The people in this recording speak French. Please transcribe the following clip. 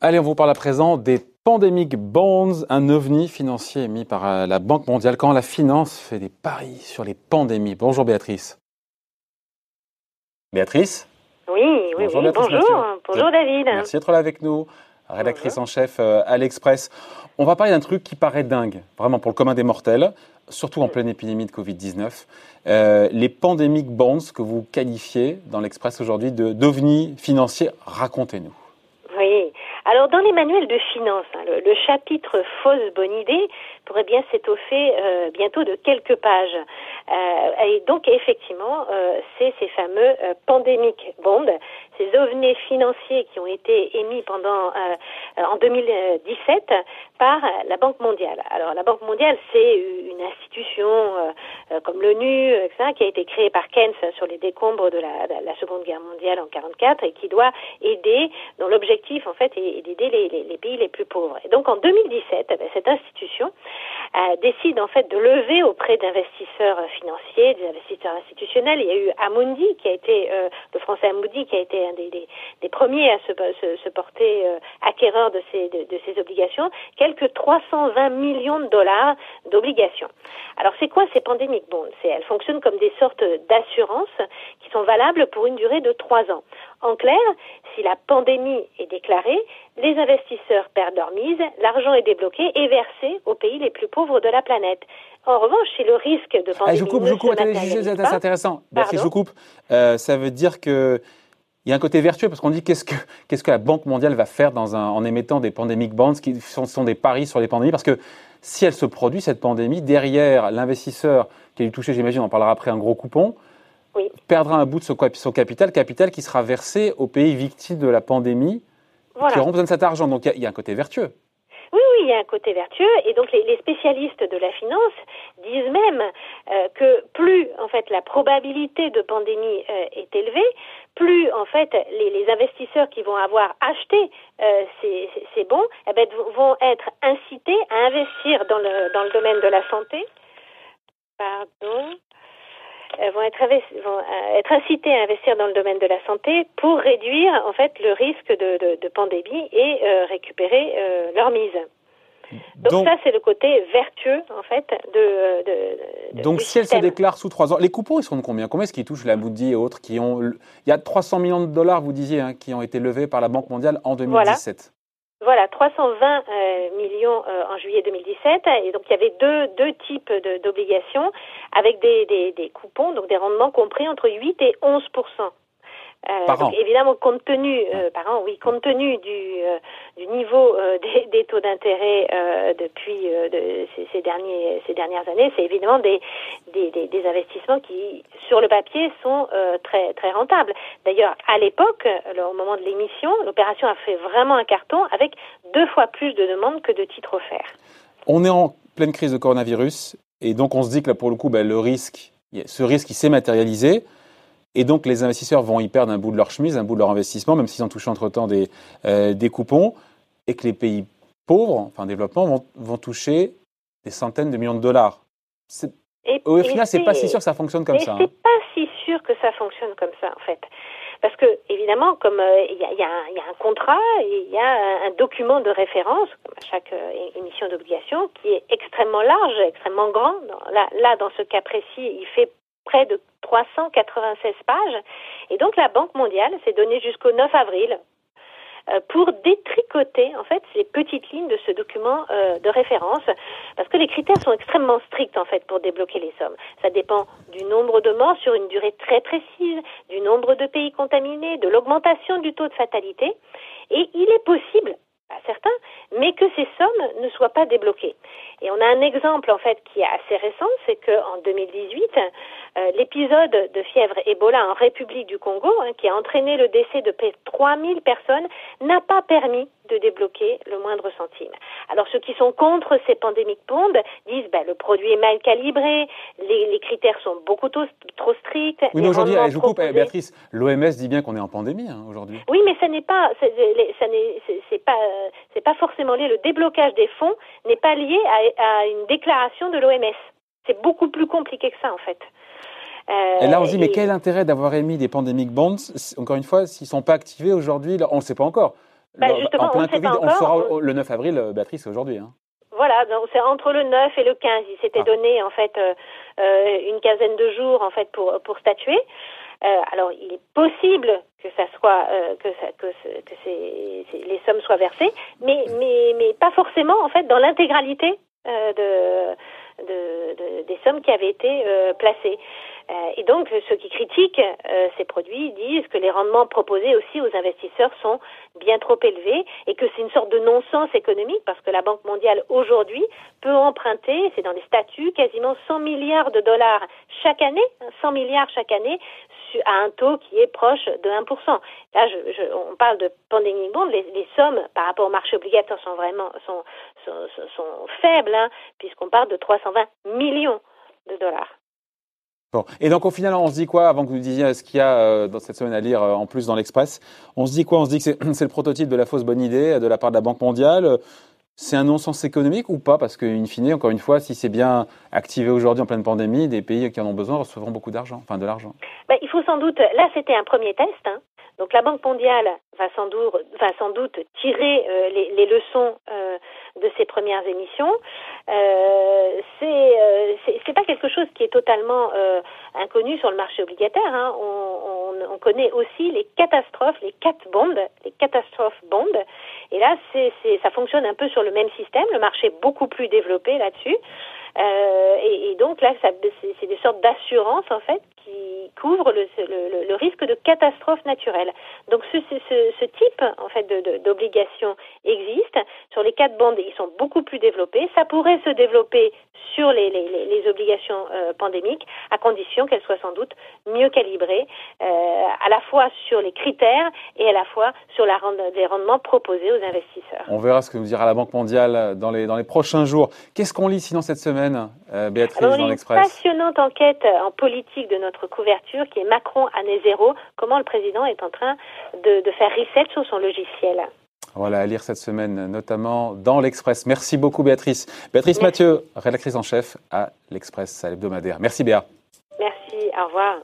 Allez, on vous parle à présent des Pandemic Bonds, un ovni financier émis par euh, la Banque mondiale quand la finance fait des paris sur les pandémies. Bonjour Béatrice. Béatrice? Oui, oui, bonjour, bonjour. bonjour David. Merci d'être là avec nous, rédactrice en chef euh, à l'Express. On va parler d'un truc qui paraît dingue, vraiment pour le commun des mortels, surtout en pleine épidémie de Covid-19. Euh, les Pandemic Bonds que vous qualifiez dans l'Express aujourd'hui d'ovni financier, racontez-nous. Oui, alors dans les manuels de finance, hein, le, chapitre fausse bonne idée pourrait bien s'étoffer euh, bientôt de quelques pages. Euh, et donc effectivement, euh, c'est ces fameux pandemic bonds, ces ovnis financiers qui ont été émis pendant en 2017 par la Banque mondiale. Alors la Banque mondiale, c'est une institution comme l'ONU, qui a été créée par Keynes sur les décombres de la, de la Seconde Guerre mondiale en 44 et qui doit aider, dont l'objectif en fait est, d'aider les, pays les plus pauvres. Et donc en 2017, eh ben, cette institution euh, décide en fait de lever auprès d'investisseurs financiers, des investisseurs institutionnels. Il y a eu Amundi qui a été euh, le français Amundi qui a été un des, premiers à se, porter euh, acquéreur de ces de, de, ces obligations, quelques 320 millions de dollars d'obligations. Alors c'est quoi ces pandémiques bonds C'est elles fonctionnent comme des sortes d'assurances qui sont valables pour une durée de trois ans. En clair, si la pandémie est déclarée, les investisseurs perdent leur mise, l'argent est débloqué et versé aux pays les plus pauvres de la planète. En revanche, si le risque de pandémie ah, je coupe, je coupe, c'est intéressant. si je coupe, euh, ça veut dire que il y a un côté vertueux parce qu'on dit qu'est-ce que, qu'est-ce que la Banque mondiale va faire dans un, en émettant des pandemic bonds qui sont, sont, des paris sur les pandémies parce que si elle se produit cette pandémie derrière l'investisseur qui a eu touché, j'imagine, on en parlera après, un gros coupon, perdra un bout de son, capital, capital qui sera versé aux pays victimes de la pandémie qui auront besoin de cet argent. Donc il y, a un côté vertueux. Oui, oui, il y a un côté vertueux, et donc les, spécialistes de la finance disent même euh, que plus en fait la probabilité de pandémie euh, est élevée, plus en fait les, investisseurs qui vont avoir acheté euh, ces, ces, bons eh ben, vont être incités à investir dans le dans le domaine de la santé. Pardon. Euh, vont être, vont euh, être incités à investir dans le domaine de la santé pour réduire en fait le risque de, de, pandémie et euh, récupérer leur mise. Donc, ça, c'est le côté vertueux, en fait, de. donc si elle se déclare sous trois ans, les coupons, ils sont de combien? Combien est-ce qu'ils touchent la Moody et autres qui ont. Il y a 300 millions de dollars, vous disiez, hein, qui ont été levés par la Banque mondiale en 2017. Voilà, 320 euh, millions euh, en juillet 2017. Et donc, il y avait deux, deux types d'obligations avec des, des, des, coupons, donc des rendements compris entre 8 et 11 euh, donc, évidemment, compte tenu, euh, par an, oui, compte tenu du, euh, du niveau des, des, taux d'intérêt depuis de, ces, ces, derniers, ces dernières années, c'est évidemment des, des, des, investissements qui, sur le papier, sont très, très rentables. D'ailleurs, à l'époque, au moment de l'émission, l'opération a fait vraiment un carton avec deux fois plus de demandes que de titres offerts. On est en pleine crise de coronavirus et donc on se dit que là, pour le coup, ben, le risque, ce risque, s'est matérialisé. Et donc, les investisseurs vont y perdre un bout de leur chemise, un bout de leur investissement, même s'ils ont touché entre-temps des, euh, des coupons, et que les pays pauvres, enfin développement, vont toucher des centaines de millions de dollars. Au final, c'est pas si sûr que ça fonctionne comme ça. C'est hein. pas si sûr que ça fonctionne comme ça, en fait. Parce que, évidemment, comme euh, il y, a, y, y, a, un contrat, il y a un, document de référence, comme à chaque euh, émission d'obligation, qui est extrêmement large, extrêmement grand. Là, là, dans ce cas précis, il fait près de 396 pages. Et donc la Banque mondiale s'est donnée jusqu'au 9 avril pour détricoter en fait ces petites lignes de ce document euh, de référence parce que les critères sont extrêmement stricts en fait pour débloquer les sommes. Ça dépend du nombre de morts sur une durée très précise, du nombre de pays contaminés, de l'augmentation du taux de fatalité et il est possible à certains, mais que ces sommes ne soient pas débloquées. Et on a un exemple en fait qui est assez récent, c'est qu'en 2018, euh, l'épisode de fièvre Ebola en République du Congo, hein, qui a entraîné le décès de près de 3000 personnes, n'a pas permis de débloquer le moindre centime. Alors ceux qui sont contre ces pandémiques bonds disent ben, le produit est mal calibré, les, les critères sont beaucoup trop, trop stricts. Oui, mais aujourd'hui, je vous coupe, eh, Béatrice, l'OMS dit bien qu'on est en pandémie hein, aujourd'hui. Oui, mais ça n'est pas, ça n'est, c'est pas, c'est pas forcément lié. Le déblocage des fonds n'est pas lié à, à une déclaration de l'OMS. C'est beaucoup plus compliqué que ça en fait. et là, on se dit, mais quel intérêt d'avoir émis des pandemic bonds? Encore une fois, s'ils ne sont pas activés aujourd'hui, on ne le sait pas encore. Bah, en plein Covid, on, saura le 9 avril, Béatrice, aujourd'hui. Hein. Voilà, donc c'est entre le 9 et le 15. Il s'était ah. donné en fait une quinzaine de jours en fait pour pour statuer. Euh, alors, il est possible que ça soit euh, que, ça, que, que les sommes soient versées, mais mais mais pas forcément en fait dans l'intégralité euh, de, de, des sommes qui avaient été placées. Et donc, ceux qui critiquent ces produits disent que les rendements proposés aussi aux investisseurs sont bien trop élevés et que c'est une sorte de non-sens économique parce que la Banque mondiale aujourd'hui peut emprunter, c'est dans les statuts, quasiment 100 milliards de dollars chaque année, 100 milliards chaque année à un taux qui est proche de 1%. Là, je, on parle de pandemic bond, les, les, sommes par rapport au marché obligataire sont vraiment sont, sont, sont faibles, hein, puisqu'on parle de 320 millions de dollars. Et donc au final, on se dit quoi, avant que vous disiez ce qu'il y a euh, dans cette semaine à lire euh, en plus dans l'Express, on se dit quoi? On se dit que c'est le prototype de la fausse bonne idée de la part de la Banque mondiale. C'est un non-sens économique ou pas? Parce qu'in fine, encore une fois, si c'est bien activé aujourd'hui en pleine pandémie, des pays qui en ont besoin recevront beaucoup d'argent, enfin de l'argent. Ben, il faut sans doute, là c'était un premier test, hein. Donc la Banque mondiale va sans doute, va sans doute tirer euh, les, leçons euh, de ces premières émissions. Euh, c'est c'est pas quelque chose qui est totalement inconnu sur le marché obligataire. Hein. On, on, on, connaît aussi les catastrophes, les cat bonds, les catastrophes bonds. Et là, c'est ça fonctionne un peu sur le même système. Le marché est beaucoup plus développé là-dessus. Euh, et, et, donc là, c'est des sortes d'assurances en fait qui couvrent le, le, le, risque de catastrophe naturelle. Donc ce, ce, ce type en fait d'obligations existe. Sur les quatre bandes, ils sont beaucoup plus développés. Ça pourrait se développer sur les, les, les obligations euh, pandémiques, à condition qu'elles soient sans doute mieux calibrées, euh, à la fois sur les critères et à la fois sur la les rendements proposés aux investisseurs. On verra ce que nous dira la Banque mondiale dans les, dans les prochains jours. Qu'est-ce qu'on lit sinon cette semaine, euh, Béatrice, dans l'Express? passionnante enquête en politique de notre couverture qui est Macron année zéro, comment le président est en train de, de faire reset sur son logiciel. Voilà, à lire cette semaine, notamment dans l'Express. Merci beaucoup, Béatrice. Béatrice Mathieu, rédactrice en chef à l'Express, à l'hebdomadaire. Merci, Béa. Merci, au revoir.